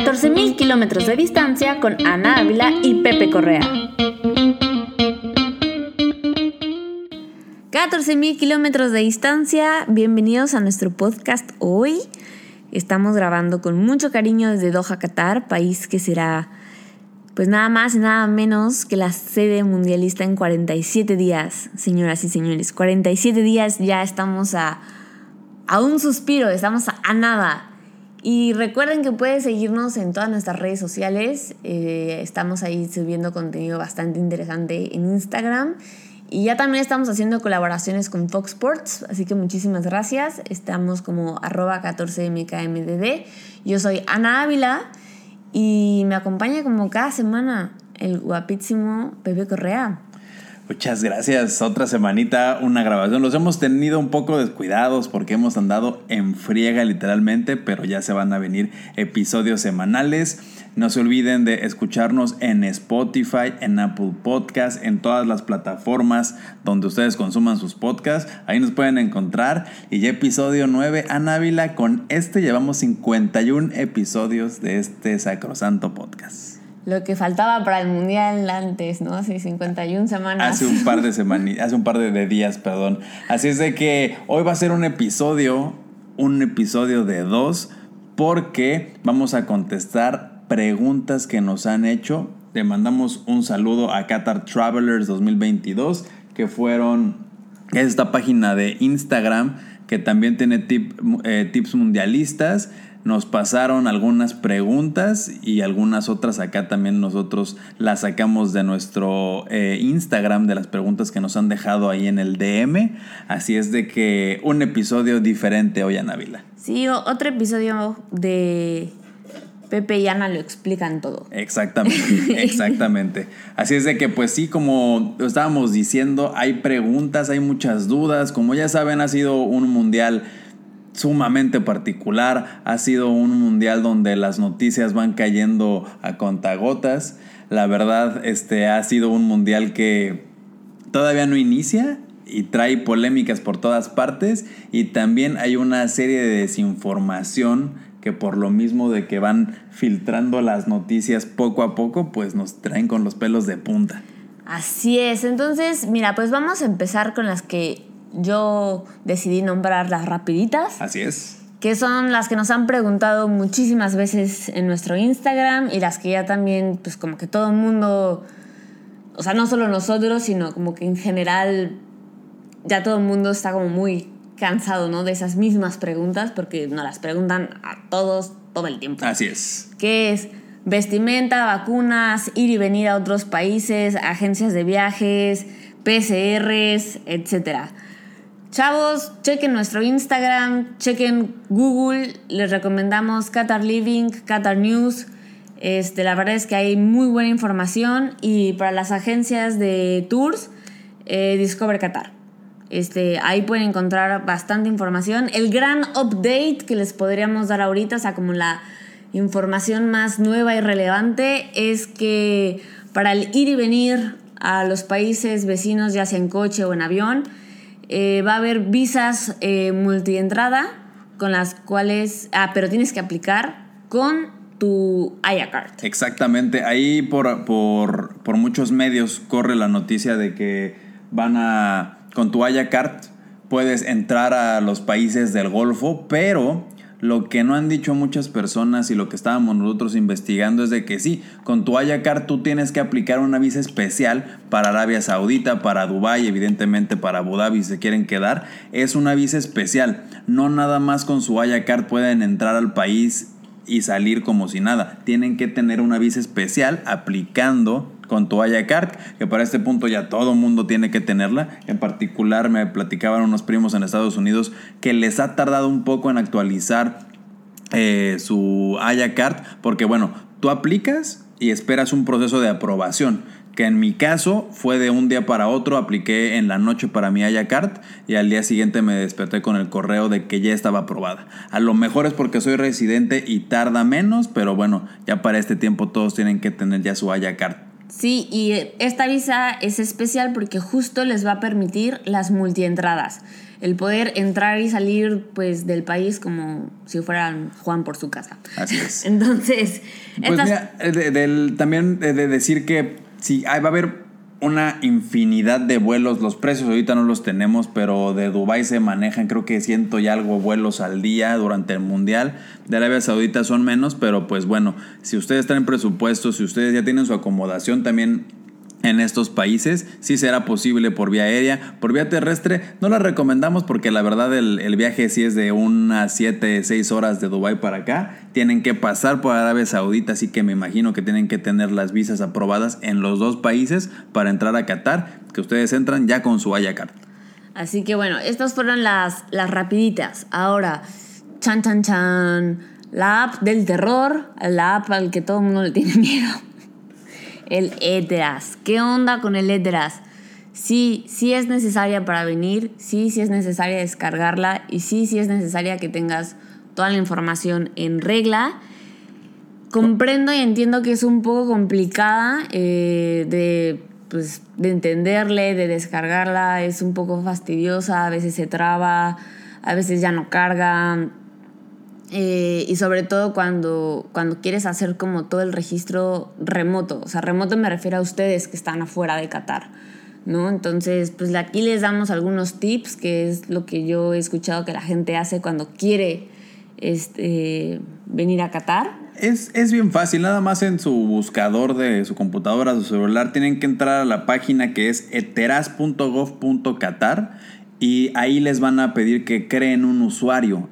14.000 kilómetros de distancia con Ana Ávila y Pepe Correa. 14.000 kilómetros de distancia, bienvenidos a nuestro podcast hoy. Estamos grabando con mucho cariño desde Doha, Qatar, país que será pues nada más y nada menos que la sede mundialista en 47 días, señoras y señores. 47 días ya estamos a, a un suspiro, estamos a nada. Y recuerden que pueden seguirnos en todas nuestras redes sociales. Eh, estamos ahí subiendo contenido bastante interesante en Instagram. Y ya también estamos haciendo colaboraciones con Fox Sports, así que muchísimas gracias. Estamos como arroba 14mkmdd. Yo soy Ana Ávila y me acompaña como cada semana el guapísimo Pepe Correa. Muchas gracias. Otra semanita, una grabación. Los hemos tenido un poco descuidados porque hemos andado en friega literalmente, pero ya se van a venir episodios semanales. No se olviden de escucharnos en Spotify, en Apple Podcast, en todas las plataformas donde ustedes consuman sus podcasts. Ahí nos pueden encontrar. Y ya episodio 9, Anávila. Con este llevamos 51 episodios de este sacrosanto podcast lo que faltaba para el mundial antes, ¿no? Hace 51 semanas. Hace un par de semanas, hace un par de, días, perdón. Así es de que hoy va a ser un episodio, un episodio de dos, porque vamos a contestar preguntas que nos han hecho. Le mandamos un saludo a Qatar Travelers 2022, que fueron, es esta página de Instagram que también tiene eh, tips mundialistas nos pasaron algunas preguntas y algunas otras acá también nosotros las sacamos de nuestro eh, Instagram de las preguntas que nos han dejado ahí en el DM. Así es de que un episodio diferente hoy, Anavila. Sí, otro episodio de Pepe y Ana lo explican todo. Exactamente, exactamente. Así es de que pues sí, como estábamos diciendo, hay preguntas, hay muchas dudas. Como ya saben, ha sido un mundial sumamente particular. Ha sido un mundial donde las noticias van cayendo a contagotas. La verdad, este ha sido un mundial que todavía no inicia y trae polémicas por todas partes y también hay una serie de desinformación que por lo mismo de que van filtrando las noticias poco a poco, pues nos traen con los pelos de punta. Así es, entonces mira, pues vamos a empezar con las que yo decidí nombrar las rapiditas. Así es. Que son las que nos han preguntado muchísimas veces en nuestro Instagram y las que ya también, pues como que todo el mundo, o sea, no solo nosotros, sino como que en general ya todo el mundo está como muy cansado, ¿no? De esas mismas preguntas porque nos las preguntan a todos todo el tiempo. Así es. ¿Qué es vestimenta, vacunas, ir y venir a otros países, agencias de viajes, PCRs, etcétera. Chavos, chequen nuestro Instagram, chequen Google, les recomendamos Qatar Living, Qatar News. Este, la verdad es que hay muy buena información y para las agencias de tours, eh, Discover Qatar. Este, ahí pueden encontrar bastante información. El gran update que les podríamos dar ahorita, o sea, como la información más nueva y relevante, es que para el ir y venir a los países vecinos, ya sea en coche o en avión, eh, va a haber visas eh, multientrada con las cuales, ah, pero tienes que aplicar con tu Card. Exactamente, ahí por, por, por, muchos medios corre la noticia de que van a, con tu Card puedes entrar a los países del Golfo, pero lo que no han dicho muchas personas y lo que estábamos nosotros investigando es de que sí, con tu Ayacar tú tienes que aplicar una visa especial para Arabia Saudita, para Dubái, evidentemente para Abu Dhabi si se quieren quedar. Es una visa especial. No nada más con su Ayacar pueden entrar al país y salir como si nada. Tienen que tener una visa especial aplicando con toalla CART, que para este punto ya todo mundo tiene que tenerla. En particular me platicaban unos primos en Estados Unidos que les ha tardado un poco en actualizar eh, su Card, porque bueno, tú aplicas y esperas un proceso de aprobación que en mi caso fue de un día para otro, apliqué en la noche para mi Card y al día siguiente me desperté con el correo de que ya estaba aprobada. A lo mejor es porque soy residente y tarda menos, pero bueno, ya para este tiempo todos tienen que tener ya su Card. Sí, y esta visa es especial porque justo les va a permitir las multientradas. El poder entrar y salir pues del país como si fueran Juan por su casa. Así es. Entonces, Pues estas- mira, eh, de- también de, de decir que sí, ahí va a haber una infinidad de vuelos. Los precios ahorita no los tenemos, pero de Dubai se manejan creo que ciento y algo vuelos al día durante el Mundial. De Arabia Saudita son menos, pero pues bueno, si ustedes están en presupuesto, si ustedes ya tienen su acomodación también en estos países, sí será posible por vía aérea, por vía terrestre, no la recomendamos porque la verdad el, el viaje sí es de unas 7, 6 horas de Dubai para acá, tienen que pasar por Arabia Saudita, así que me imagino que tienen que tener las visas aprobadas en los dos países para entrar a Qatar, que ustedes entran ya con su Ayacard. Así que bueno, estas fueron las, las rapiditas. Ahora, chan chan chan, la app del terror, la app al que todo el mundo le tiene miedo. El Eteras. ¿Qué onda con el Eteras? Sí, sí es necesaria para venir, sí, sí es necesaria descargarla y sí, sí es necesaria que tengas toda la información en regla. Comprendo y entiendo que es un poco complicada eh, de, pues, de entenderle, de descargarla, es un poco fastidiosa, a veces se traba, a veces ya no carga. Eh, y sobre todo cuando, cuando quieres hacer como todo el registro remoto. O sea, remoto me refiero a ustedes que están afuera de Qatar. ¿no? Entonces, pues aquí les damos algunos tips, que es lo que yo he escuchado que la gente hace cuando quiere este, venir a Qatar. Es, es bien fácil, nada más en su buscador de su computadora, su celular, tienen que entrar a la página que es eteras.gov.qatar y ahí les van a pedir que creen un usuario.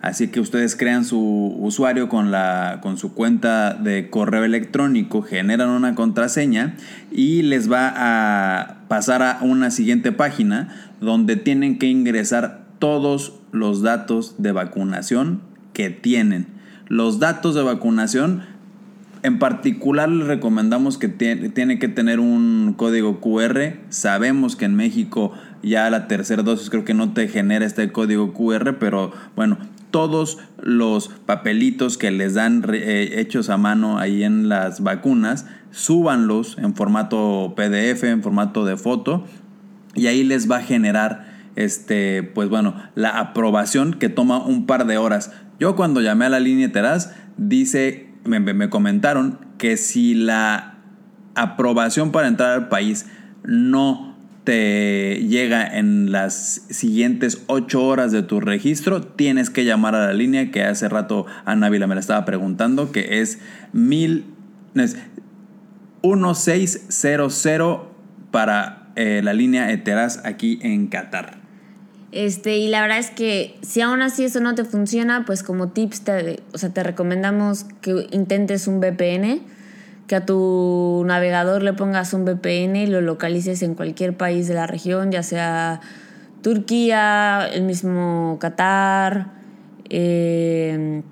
Así que ustedes crean su usuario con, la, con su cuenta de correo electrónico, generan una contraseña y les va a pasar a una siguiente página donde tienen que ingresar todos los datos de vacunación que tienen. Los datos de vacunación, en particular les recomendamos que tie- tiene que tener un código QR. Sabemos que en México ya la tercera dosis creo que no te genera este código QR, pero bueno, todos los papelitos que les dan eh, hechos a mano ahí en las vacunas, súbanlos en formato PDF, en formato de foto, y ahí les va a generar este pues bueno la aprobación que toma un par de horas. Yo cuando llamé a la línea Teraz dice me- me comentaron que si la aprobación para entrar al país no te llega en las siguientes ocho horas de tu registro, tienes que llamar a la línea que hace rato Ana Vila me la estaba preguntando, que es mil, es 1600 para eh, la línea Eteraz aquí en Qatar. Este, y la verdad es que si aún así eso no te funciona, pues como tips te, o sea, te recomendamos que intentes un VPN, que a tu navegador le pongas un VPN y lo localices en cualquier país de la región, ya sea Turquía, el mismo Qatar, eh,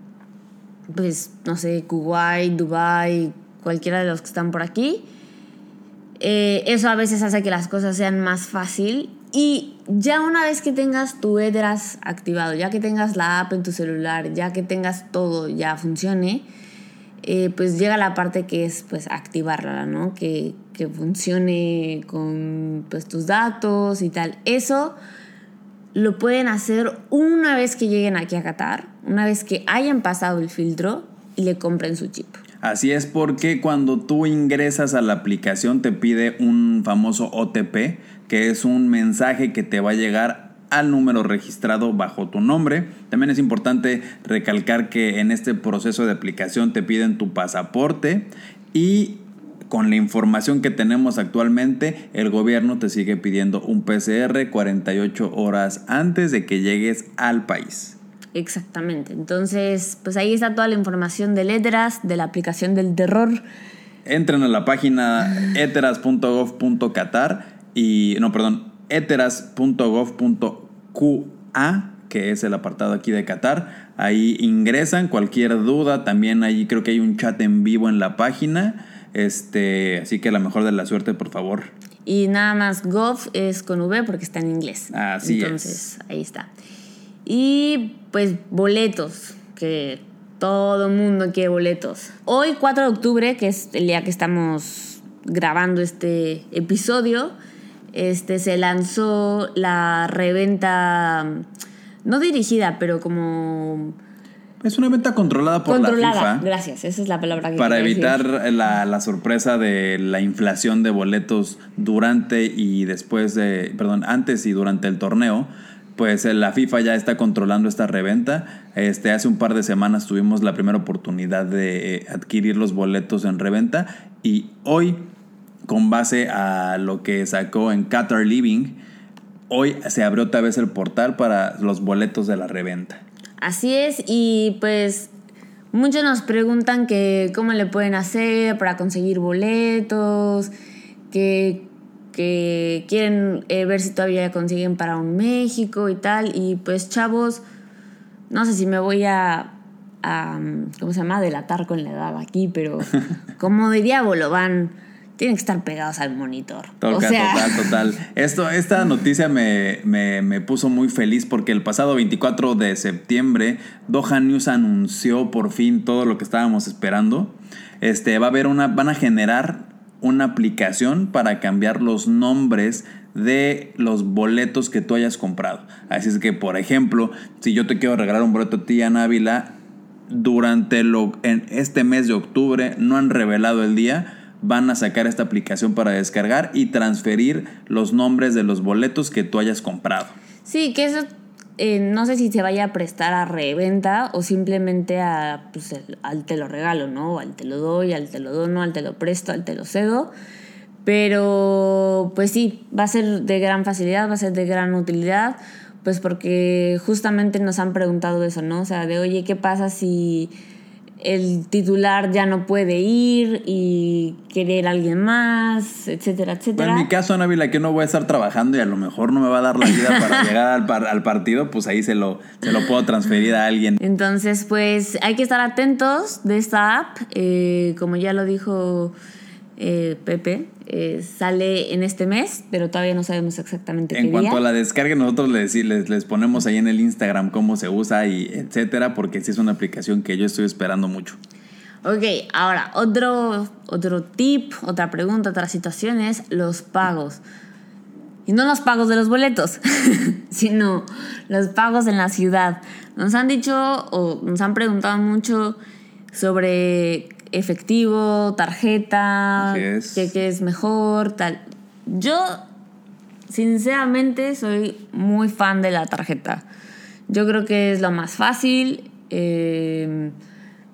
pues no sé, Kuwait, Dubai, cualquiera de los que están por aquí. Eh, eso a veces hace que las cosas sean más fácil. Y ya una vez que tengas tu EDRAS activado, ya que tengas la app en tu celular, ya que tengas todo, ya funcione, eh, pues llega la parte que es pues activarla, ¿no? Que, que funcione con pues, tus datos y tal. Eso lo pueden hacer una vez que lleguen aquí a Qatar, una vez que hayan pasado el filtro y le compren su chip. Así es porque cuando tú ingresas a la aplicación te pide un famoso OTP, que es un mensaje que te va a llegar al número registrado bajo tu nombre. También es importante recalcar que en este proceso de aplicación te piden tu pasaporte y con la información que tenemos actualmente, el gobierno te sigue pidiendo un PCR 48 horas antes de que llegues al país. Exactamente. Entonces, pues ahí está toda la información de letras, de la aplicación del terror. Entren a la página eteras.gov.qatar y, no, perdón, eteras.gov.qa, que es el apartado aquí de Qatar. Ahí ingresan cualquier duda, también ahí creo que hay un chat en vivo en la página. Este, así que la mejor de la suerte, por favor. Y nada más Gov es con V porque está en inglés. Así Entonces, ahí está. Y pues boletos, que todo mundo quiere boletos. Hoy, 4 de octubre, que es el día que estamos grabando este episodio, este, se lanzó la reventa, no dirigida, pero como... Es una venta controlada por la FIFA. Gracias, esa es la palabra que Para evitar la, la sorpresa de la inflación de boletos durante y después de, perdón, antes y durante el torneo, pues eh, la FIFA ya está controlando esta reventa. Este, hace un par de semanas tuvimos la primera oportunidad de eh, adquirir los boletos en reventa y hoy, con base a lo que sacó en Qatar Living, hoy se abrió otra vez el portal para los boletos de la reventa. Así es, y pues muchos nos preguntan que cómo le pueden hacer para conseguir boletos, que, que quieren eh, ver si todavía consiguen para un México y tal. Y pues chavos, no sé si me voy a, a, ¿cómo se llama? Delatar con la edad aquí, pero como diría Bolobán, tienen que estar pegados al monitor. Total, o sea, total, total. Esto, esta noticia me, me, me puso muy feliz porque el pasado 24 de septiembre Doha News anunció por fin todo lo que estábamos esperando. Este, va a haber una, van a generar una aplicación para cambiar los nombres de los boletos que tú hayas comprado. Así es que, por ejemplo, si yo te quiero regalar un boleto a ti, Ana Ávila, durante lo, en este mes de octubre, no han revelado el día, van a sacar esta aplicación para descargar y transferir los nombres de los boletos que tú hayas comprado. Sí, que eso eh, no sé si se vaya a prestar a reventa o simplemente a, pues, al te lo regalo, ¿no? Al te lo doy, al te lo dono, al te lo presto, al te lo cedo. Pero pues sí, va a ser de gran facilidad, va a ser de gran utilidad, pues porque justamente nos han preguntado eso, ¿no? O sea, de oye, ¿qué pasa si el titular ya no puede ir y quiere ir alguien más, etcétera, etcétera? en mi caso, Ana que no voy a estar trabajando y a lo mejor no me va a dar la vida para llegar al, par- al partido, pues ahí se lo, se lo puedo transferir a alguien. Entonces, pues hay que estar atentos de esta app. Eh, como ya lo dijo eh, Pepe, eh, sale en este mes, pero todavía no sabemos exactamente En qué cuanto día. a la descarga, nosotros les, les, les ponemos ahí en el Instagram cómo se usa y etcétera, porque sí es una aplicación que yo estoy esperando mucho. Ok, ahora, otro, otro tip, otra pregunta, otra situación es los pagos. Y no los pagos de los boletos, sino los pagos en la ciudad. Nos han dicho o nos han preguntado mucho sobre efectivo, tarjeta, es. qué, qué es mejor, tal. Yo, sinceramente, soy muy fan de la tarjeta. Yo creo que es lo más fácil. eh,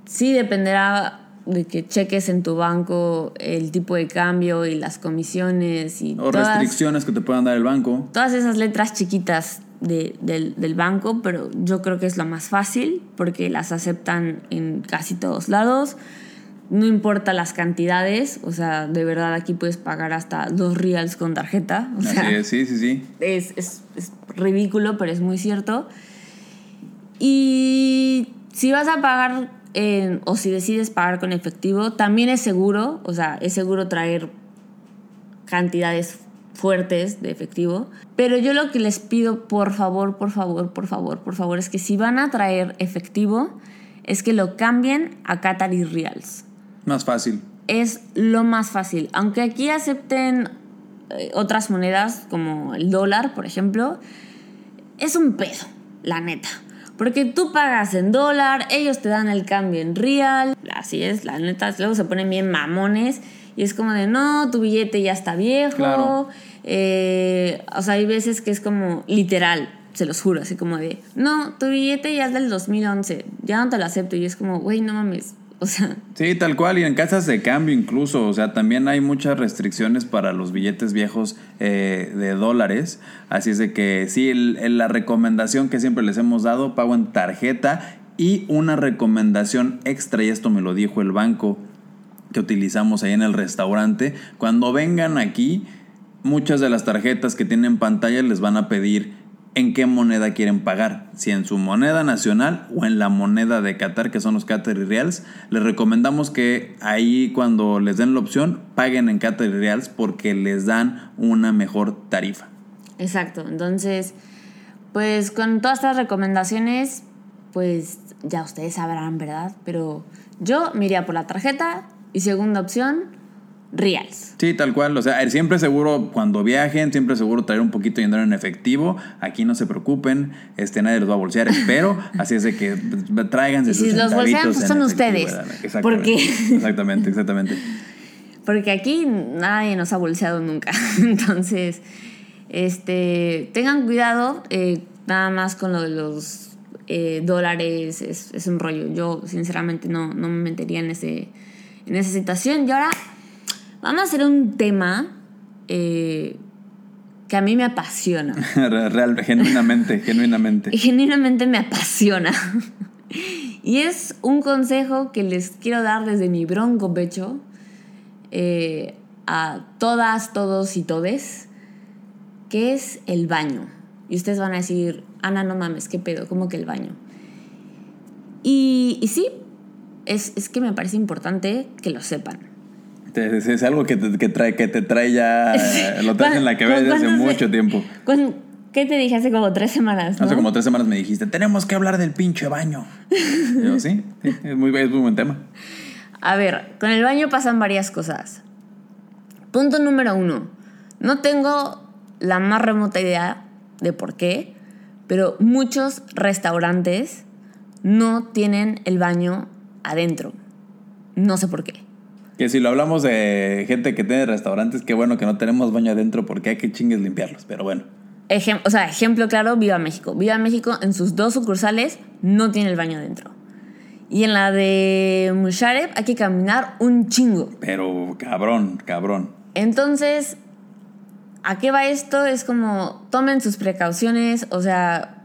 sí dependerá de que cheques en tu banco el tipo de cambio y las comisiones y O todas, restricciones que te puedan dar el banco. todas esas letras chiquitas de- del, del banco, pero yo creo que es lo más fácil porque las aceptan en casi todos lados. No importa las cantidades, o sea, de verdad aquí puedes pagar hasta dos reals con tarjeta. O sea, Así es, sí, sí, sí. es, es- es ridículo, pero es muy cierto. Y si vas a pagar o si decides pagar con efectivo, también es seguro, o sea, es seguro traer cantidades fuertes de efectivo. Pero yo lo que les pido, por favor, por favor, por favor, por favor, es que si van a traer efectivo, es que lo cambien a Qatari Reals Más fácil. es lo más fácil. Aunque aquí acepten eh, otras monedas como el dólar, por ejemplo, es un pedo, la neta. Porque tú pagas en dólar, ellos te dan el cambio en real. Así es, la neta. Luego se ponen bien mamones. Y es como de, no, tu billete ya está viejo. Claro. Eh, o sea, hay veces que es como literal, se los juro, así como de, no, tu billete ya es del 2011, ya no te lo acepto. Y es como, güey, no mames. Sí, tal cual, y en casas de cambio incluso, o sea, también hay muchas restricciones para los billetes viejos eh, de dólares, así es de que sí, la recomendación que siempre les hemos dado, pago en tarjeta y una recomendación extra, y esto me lo dijo el banco que utilizamos ahí en el restaurante, cuando vengan aquí, muchas de las tarjetas que tienen pantalla les van a pedir en qué moneda quieren pagar, si en su moneda nacional o en la moneda de Qatar, que son los Qatari Reals. Les recomendamos que ahí cuando les den la opción paguen en Qatari Reals porque les dan una mejor tarifa. Exacto, entonces, pues con todas estas recomendaciones, pues ya ustedes sabrán, ¿verdad? Pero yo me iría por la tarjeta y segunda opción, reals. Sí, tal cual. O sea, siempre seguro cuando viajen, siempre seguro traer un poquito de dinero en efectivo. Aquí no se preocupen, este, nadie los va a bolsear, espero. Así es de que pues, tráiganse Y sus si los bolsean, pues son ustedes. Exactamente. Porque- Exactamente, exactamente. Porque aquí nadie nos ha bolseado nunca. Entonces, este, tengan cuidado, eh, nada más con lo de los eh, dólares, es, es un rollo. Yo, sinceramente, no, no me metería en, ese, en esa situación. Y ahora vamos a hacer un tema eh, que a mí me apasiona. Real, genuinamente, genuinamente. Genuinamente me apasiona. y es un consejo que les quiero dar desde mi bronco pecho eh, a todas, todos y todes, que es el baño. Y ustedes van a decir, Ana, no mames, ¿qué pedo? ¿Cómo que el baño? Y, y sí, es, es que me parece importante que lo sepan. Es, es algo que te, que trae, que te trae ya, lo traes en la cabeza desde hace ¿Cuándo se- mucho tiempo. ¿Cuándo- ¿Qué te dije hace como tres semanas? Hace no? como tres semanas me dijiste, tenemos que hablar del pinche baño. Y yo, sí, sí, es muy, es muy buen tema. A ver, con el baño pasan varias cosas. Punto número uno. No tengo la más remota idea de por qué, pero muchos restaurantes no tienen el baño adentro. No sé por qué. Que si lo hablamos de gente que tiene restaurantes, qué bueno que no tenemos baño adentro porque hay que chingues limpiarlos, pero bueno. Ejem- o sea, ejemplo claro, Viva México. Viva México en sus dos sucursales no tiene el baño adentro. Y en la de Musharref hay que caminar un chingo. Pero cabrón, cabrón. Entonces, ¿a qué va esto? Es como, tomen sus precauciones, o sea,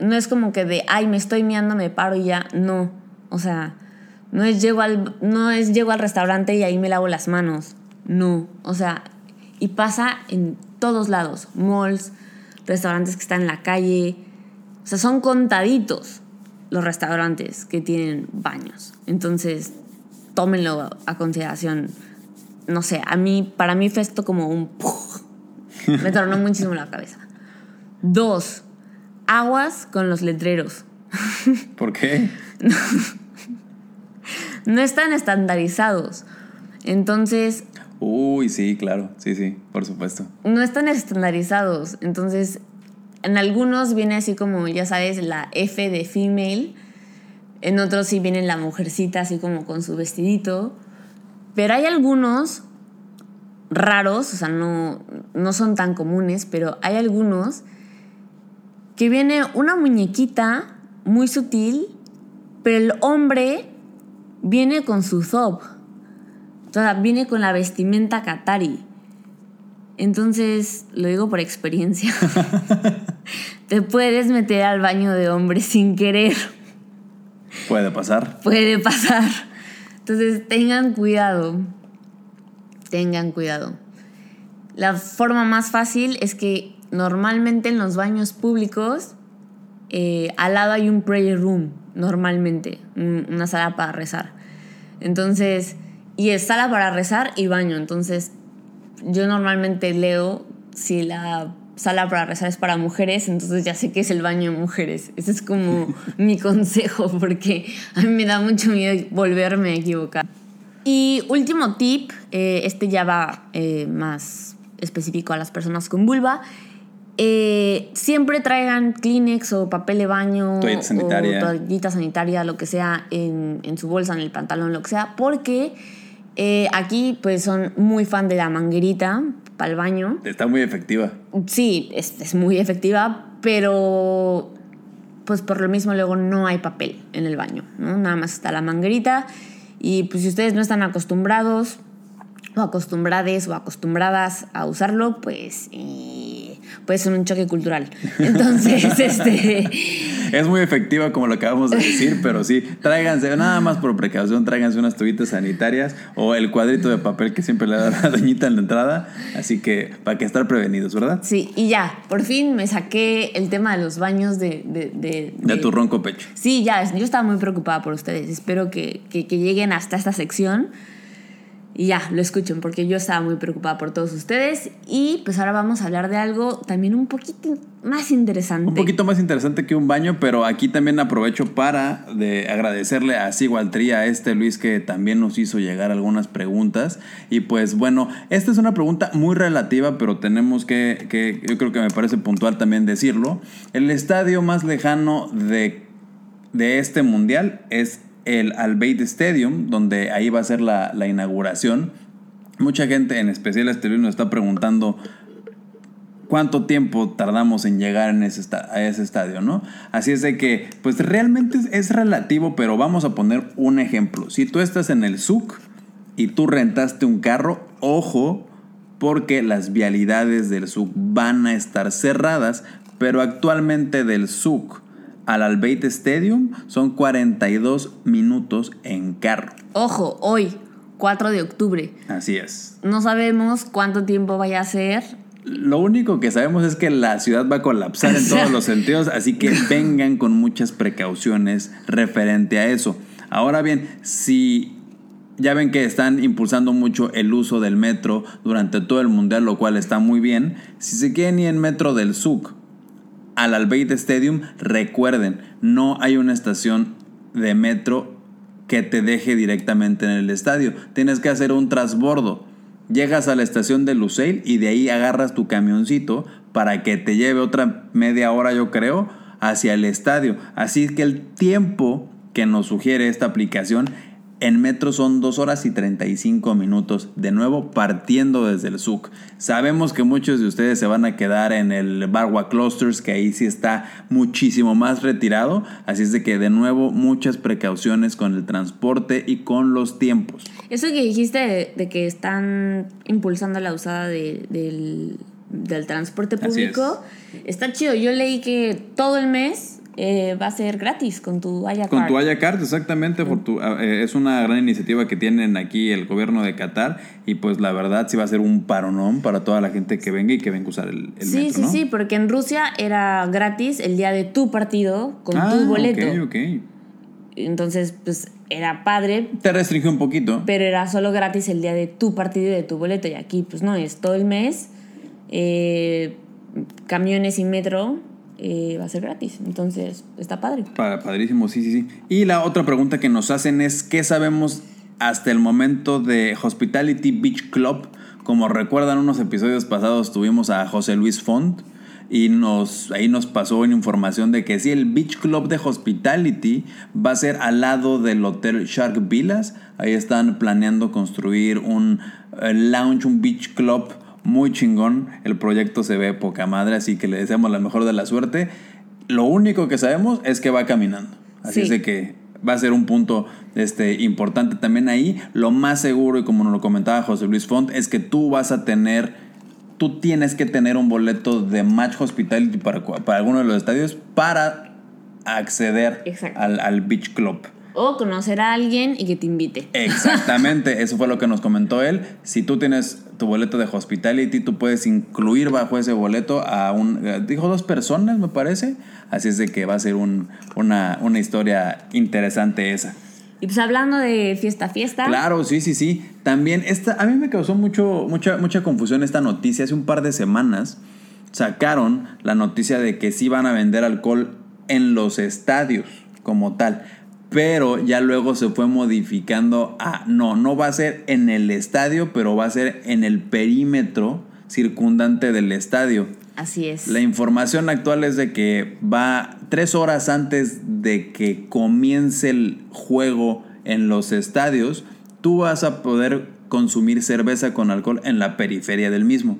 no es como que de, ay, me estoy miando, me paro y ya, no. O sea, no es llego al, no es llego al restaurante y ahí me lavo las manos, no. O sea, y pasa en todos lados, malls, restaurantes que están en la calle, o sea, son contaditos los restaurantes que tienen baños. Entonces, tómenlo a consideración. No sé, a mí, para mí fue esto como un... Me tronó muchísimo la cabeza. Dos, aguas con los letreros. ¿Por qué? No están estandarizados. Entonces, Uy, sí, claro. Sí, sí, por supuesto. no están estandarizados. Entonces, en algunos viene así como, ya sabes, la F de female. En otros sí viene la mujercita así como con su vestidito. Pero hay algunos raros, o sea, no, no son tan comunes, pero hay algunos que viene una muñequita muy sutil, pero el hombre viene con su zob. O sea, viene con la vestimenta Katari. Entonces, lo digo por experiencia. Te puedes meter al baño de hombre sin querer. Puede pasar. Puede pasar. Entonces, tengan cuidado. Tengan cuidado. La forma más fácil es que normalmente en los baños públicos eh, al lado hay un prayer room, normalmente, un- una sala para rezar. Entonces, y es sala para rezar y baño. Entonces, yo normalmente leo si la sala para rezar es para mujeres, entonces ya sé que es el baño de mujeres. Ese es como mi consejo, porque a mí me da mucho miedo volverme a equivocar. Y último tip, eh, este ya va eh, más específico a las personas con vulva. Eh, siempre traigan Kleenex o papel de baño Toallita sanitaria. o toallita sanitaria, lo que sea, en, en su bolsa, en el pantalón, lo que sea, porque eh, aquí pues son muy fan de la manguerita para el baño. Está muy efectiva. Sí, es, es muy efectiva, pero pues por lo mismo luego no hay papel en el baño, ¿no? Nada más está la manguerita y pues si ustedes no están acostumbrados o acostumbrades o acostumbradas a usarlo, pues puede ser un choque cultural. Entonces, este... Es muy efectiva como lo acabamos de decir, pero sí, tráiganse, nada más por precaución, tráiganse unas toallitas sanitarias o el cuadrito de papel que siempre le da la doñita en la entrada. Así que para que estar prevenidos, ¿verdad? Sí, y ya, por fin me saqué el tema de los baños de... De, de, De tu ronco pecho. Sí, ya, yo estaba muy preocupada por ustedes. Espero que, que- que lleguen hasta esta sección. Y ya, lo escuchen, porque yo estaba muy preocupada por todos ustedes. Y pues ahora vamos a hablar de algo también un poquito más interesante. Un poquito más interesante que un baño, pero aquí también aprovecho para de agradecerle a Sigualtría, a este Luis que también nos hizo llegar algunas preguntas. Y pues bueno, esta es una pregunta muy relativa, pero tenemos que, que yo creo que me parece puntual también decirlo. El estadio más lejano de, de este mundial es el Albeit Stadium, donde ahí va a ser la, inauguración. Mucha gente, en especial este nos está preguntando cuánto tiempo tardamos en llegar ese a ese estadio, ¿no? Así es de que, pues realmente es, relativo, pero vamos a poner un ejemplo. Si tú estás en el SUC y tú rentaste un carro, ojo, porque las vialidades del SUC van a estar cerradas, pero actualmente del SUC al Albeit Stadium son 42 minutos en carro. Ojo, hoy, 4 de octubre. Así es. No sabemos cuánto tiempo vaya a ser. Lo único que sabemos es que la ciudad va a colapsar en todos los sentidos, así que vengan con muchas precauciones referente a eso. Ahora bien, si ya ven que están impulsando mucho el uso del metro durante todo el mundial, lo cual está muy bien, si se quieren ir en metro del SUC al Albeit Stadium, recuerden, no hay una estación de metro que te deje directamente en el estadio. Tienes que hacer un transbordo. Llegas a la estación de Luceil y de ahí agarras tu camioncito para que te lleve otra media hora, yo creo, hacia el estadio. Así que el tiempo que nos sugiere esta aplicación en metro son 2 horas y 35 minutos, de nuevo partiendo desde el SUC. Sabemos que muchos de ustedes se van a quedar en el Barwa Clusters, que ahí sí está muchísimo más retirado, así es de que de nuevo muchas precauciones con el transporte y con los tiempos. Eso que dijiste de, que están impulsando la usada del, transporte público, está chido. Yo leí que todo el mes eh, va a ser gratis con tu Haya Con tu Haya exactamente. Por tu, eh, es una gran iniciativa que tienen aquí el gobierno de Qatar y pues la verdad sí va a ser un paronón para toda la gente que venga y que venga a usar el, el sí, Sí, sí, porque en Rusia era gratis el día de tu partido con tu ah, boleto. Ok, ok. Entonces, pues era padre. Te restringe un poquito. Pero era solo gratis el día de tu partido y de tu boleto. Y aquí, pues no, es todo el mes. Eh, camiones y metro eh, va a ser gratis. Entonces, está padre. padrísimo, sí, sí, sí. Y la otra pregunta que nos hacen es, ¿qué sabemos hasta el momento de Hospitality Beach Club? Como recuerdan unos episodios pasados tuvimos a José Luis Font y nos, ahí nos pasó una información de que sí, el Beach Club de Hospitality va a ser al lado del Hotel Shark Villas. Ahí están planeando construir un eh, lounge, un beach club muy chingón. El proyecto se ve poca madre, así que le deseamos la mejor de la suerte. Lo único que sabemos es que va caminando. Así es de que va a ser un punto este, importante también ahí. Lo más seguro, y como nos lo comentaba José Luis Font, es que tú vas a tener, tú tienes que tener un boleto de Match Hospitality para, para alguno de los estadios para acceder al, al Beach Club. O conocer a alguien y que te invite. Exactamente, eso fue lo que nos comentó él. Si tú tienes tu boleto de hospitality, tú puedes incluir bajo ese boleto a un, eh, dijo dos personas, me parece. Así es de que va a ser una, una historia interesante esa. Y pues hablando de fiesta, fiesta. Claro, sí, sí, sí. También esta, a mí me causó mucho, mucha, mucha confusión esta noticia. Hace un par de semanas sacaron la noticia de que sí van a vender alcohol en los estadios como tal pero ya luego se fue modificando a, no, no va a ser en el estadio, pero va a ser en el perímetro circundante del estadio. Así es. La información actual es de que va tres horas antes de que comience el juego en los estadios, tú vas a poder consumir cerveza con alcohol en la periferia del mismo.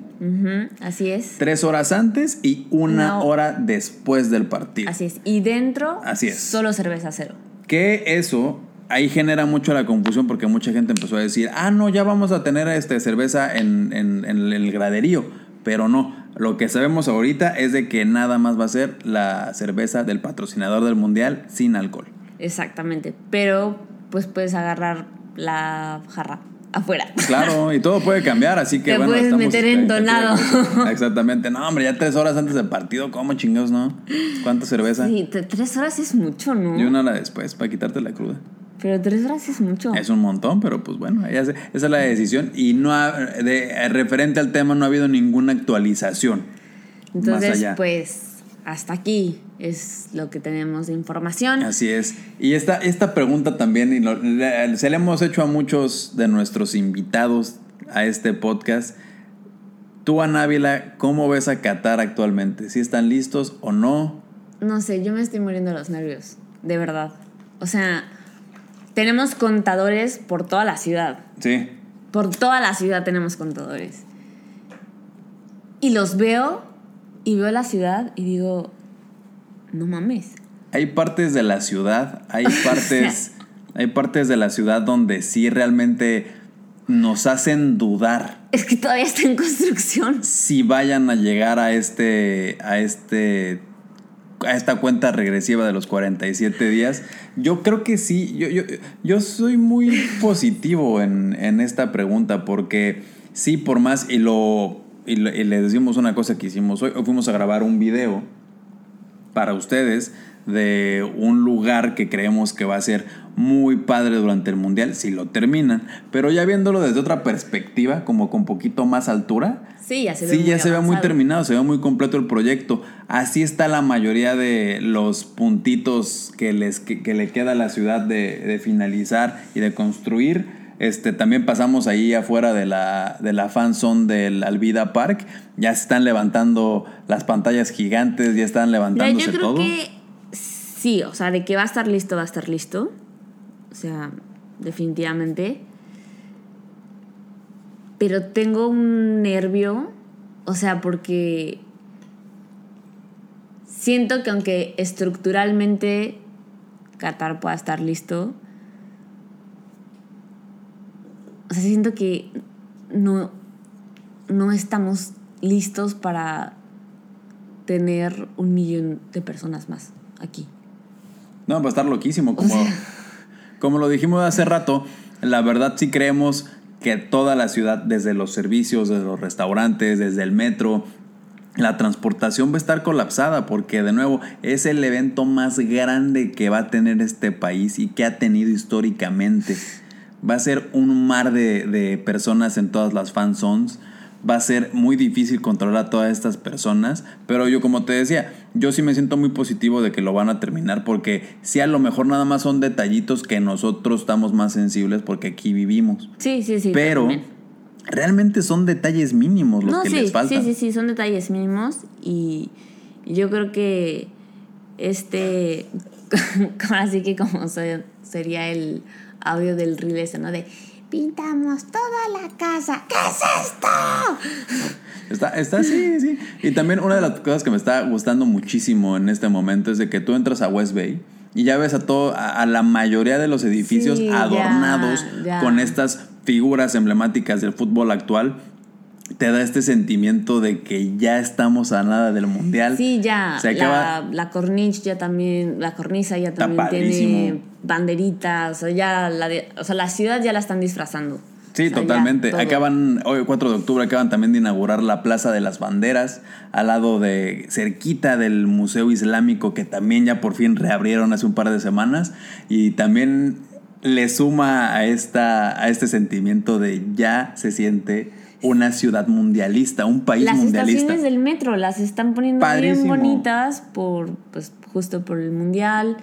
así es. Tres horas antes y una hora después del partido. Así es. Y dentro, así es. solo cerveza cero. Que eso ahí genera mucho la confusión porque mucha gente empezó a decir, ah, no, ya vamos a tener este, cerveza en, el graderío. Pero no, lo que sabemos ahorita es de que nada más va a ser la cerveza del patrocinador del mundial sin alcohol. Exactamente, pero pues puedes agarrar la jarra afuera. Claro, y todo puede cambiar, así que Te bueno. puedes meter en donado. Exactamente. No, hombre, ya tres horas antes del partido, ¿cómo chingados, no? ¿Cuánta cerveza? Sí, tres horas es mucho, ¿no? Y una hora después, para quitarte la cruda. Pero tres horas es mucho. Es un montón, pero pues bueno, esa es la decisión. Y no ha- de, referente al tema no ha habido ninguna actualización. más Entonces, allá. pues, hasta aquí es lo que tenemos de información. Así es. Y esta, esta pregunta también y lo- le- se la hemos hecho a muchos de nuestros invitados a este podcast. Tú, Ana Ávila, ¿cómo ves a Qatar actualmente? ¿Si están listos o no? No sé, yo me estoy muriendo de los nervios, de verdad. O sea, tenemos contadores por toda la ciudad. Sí. Por toda la ciudad tenemos contadores. Y los veo y veo la ciudad y digo, no mames. Hay partes de la ciudad, hay partes, hay partes de la ciudad donde sí realmente nos hacen dudar Es que todavía está en construcción. si vayan a llegar a este, a este, a esta cuenta regresiva de los 47 días. Yo creo que sí, yo, yo, yo soy muy positivo en, en esta pregunta porque sí, por más, y lo, y, le- y le decimos una cosa que hicimos hoy, hoy fuimos a grabar un video para ustedes de un lugar que creemos que va a ser muy padre durante el mundial si lo terminan, pero ya viéndolo desde otra perspectiva, como con poquito más altura, Sí, ya se ve sí muy ya se ve muy terminado, se ve muy completo el proyecto. Así está la mayoría de los puntitos que les que, que le queda a la ciudad de, de finalizar y de construir. Este, también pasamos ahí afuera de la, de la fan zone del Alvida Park. Ya se están levantando las pantallas gigantes, ya están Mira, levantándose yo creo todo. que sí, o sea, de que va a estar listo, va a estar listo. O sea, definitivamente. Pero tengo un nervio, o sea, porque siento que aunque estructuralmente Qatar pueda estar listo, o sea, siento que no, no estamos listos para tener un millón de personas más aquí. No, va a estar loquísimo. Como, sea. como lo dijimos hace rato, la verdad sí creemos que toda la ciudad, desde los servicios, desde los restaurantes, desde el metro, la transportación va a estar colapsada porque de nuevo es el evento más grande que va a tener este país y que ha tenido históricamente. Va a ser un mar de, de personas en todas las fan zones. Va a ser muy difícil controlar a todas estas personas. Pero yo, como te decía, yo sí me siento muy positivo de que lo van a terminar. Porque sí, a lo mejor nada más son detallitos que nosotros estamos más sensibles porque aquí vivimos. Sí, sí, sí. Pero también. realmente son detalles mínimos los no, que sí, les faltan. sí, sí, sí, son detalles mínimos y yo creo que este, así que como se- sería el audio del reel ese, ¿no? De pintamos toda la casa, ¿qué es esto? Está, está, sí, sí. Y también una de las cosas que me está gustando muchísimo en este momento es de que tú entras a West Bay y ya ves a todo, a, a la mayoría de los edificios Sí, ya, adornados ya. con estas figuras emblemáticas del fútbol actual. Te da este sentimiento de que ya estamos a nada del mundial. Sí, ya, Se acaba- la, la corniche ya también, la cornisa ya también tiene banderitas, o sea, ya la, de- o sea, la ciudad ya la están disfrazando. Sí, O sea, totalmente. Acaban, hoy 4 de octubre acaban también de inaugurar la Plaza de las Banderas, al lado de, cerquita del Museo Islámico, que también ya por fin reabrieron hace un par de semanas. Y también le suma a, esta, a este sentimiento de ya se siente una ciudad mundialista, un país Las mundialista. estaciones del metro las están poniendo Padrísimo. bien bonitas por, pues, justo por el mundial.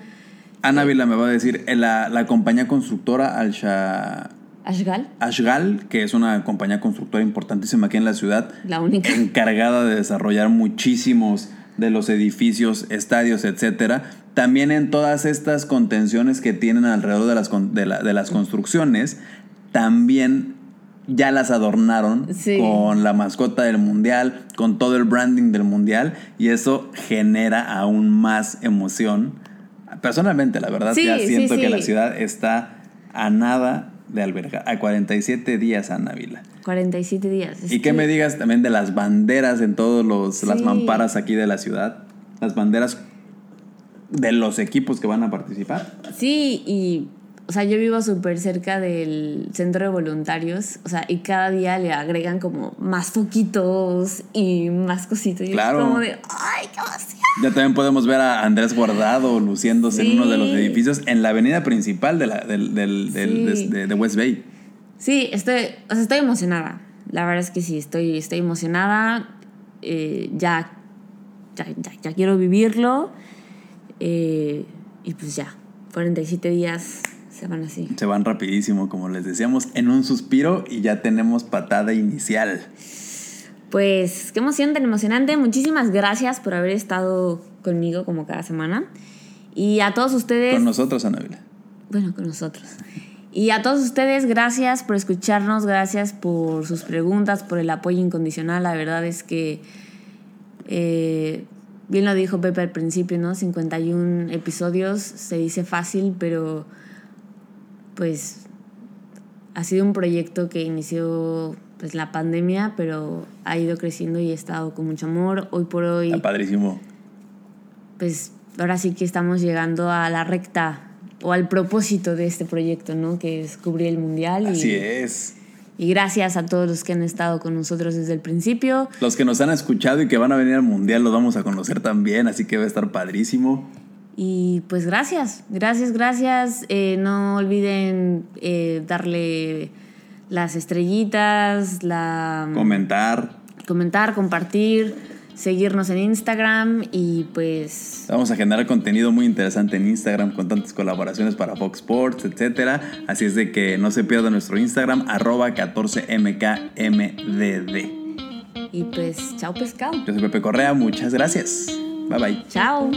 Ana Vila me va a decir, eh, la, la compañía constructora Al-Sha- Ashgal, Ashgal, que es una compañía constructora importantísima aquí en la ciudad, la única. encargada de desarrollar muchísimos de los edificios, estadios, etcétera. También en todas estas contenciones que tienen alrededor de las, con- de la- de las construcciones, también ya las adornaron Sí. con la mascota del mundial, con todo el branding del mundial, y eso genera aún más emoción. Personalmente, la verdad, Sí, ya sí, siento que la ciudad está a nada de albergar, a 47 días a Návila. 47 días. Y que me digas también de las banderas en todas las mamparas aquí de la ciudad. Las banderas de los equipos que van a participar. Sí, y. O sea, yo vivo súper cerca del centro de voluntarios, o sea, y cada día le agregan como más foquitos y más cositas. Y es Claro. como de, ¡ay, qué emoción! Ya también podemos ver a Andrés Guardado luciéndose en uno de los edificios en la avenida principal de, la, del, del- del- Sí. de, de West Bay. Sí, estoy, o sea, estoy emocionada. La verdad es que sí, estoy, estoy emocionada. Eh, ya, ya, ya, ya quiero vivirlo. Eh, y pues ya, 47 días se van así. Se van rapidísimo, como les decíamos, en un suspiro y ya tenemos patada inicial. Pues qué emoción tan emocionante. Muchísimas gracias por haber estado conmigo como cada semana. Y a todos ustedes... Con nosotros, Anabela. Bueno, con nosotros. Y a todos ustedes, gracias por escucharnos, gracias por sus preguntas, por el apoyo incondicional. La verdad es que, eh, bien lo dijo Pepe al principio, ¿no? 51 episodios, se dice fácil, pero pues ha sido un proyecto que inició pues la pandemia, pero ha ido creciendo y ha estado con mucho amor. Hoy por hoy Está padrísimo. pues ahora sí que estamos llegando a la recta o al propósito de este proyecto, ¿no? Que es cubrir el mundial. y- Así es. Y gracias a todos los que han estado con nosotros desde el principio. Los que nos han escuchado y que van a venir al mundial los vamos a conocer también, así que va a estar padrísimo. Y pues gracias, gracias, gracias. Eh, no olviden eh, darle las estrellitas, la Comentar. comentar, compartir, seguirnos en Instagram y pues Vamos a generar contenido muy interesante en Instagram con tantas colaboraciones para Fox Sports, etcétera. Así es de que no se pierda nuestro Instagram, arroba 14mkmdd. y pues chao pescado. Yo soy Pepe Correa, muchas gracias. Bye bye. Chao.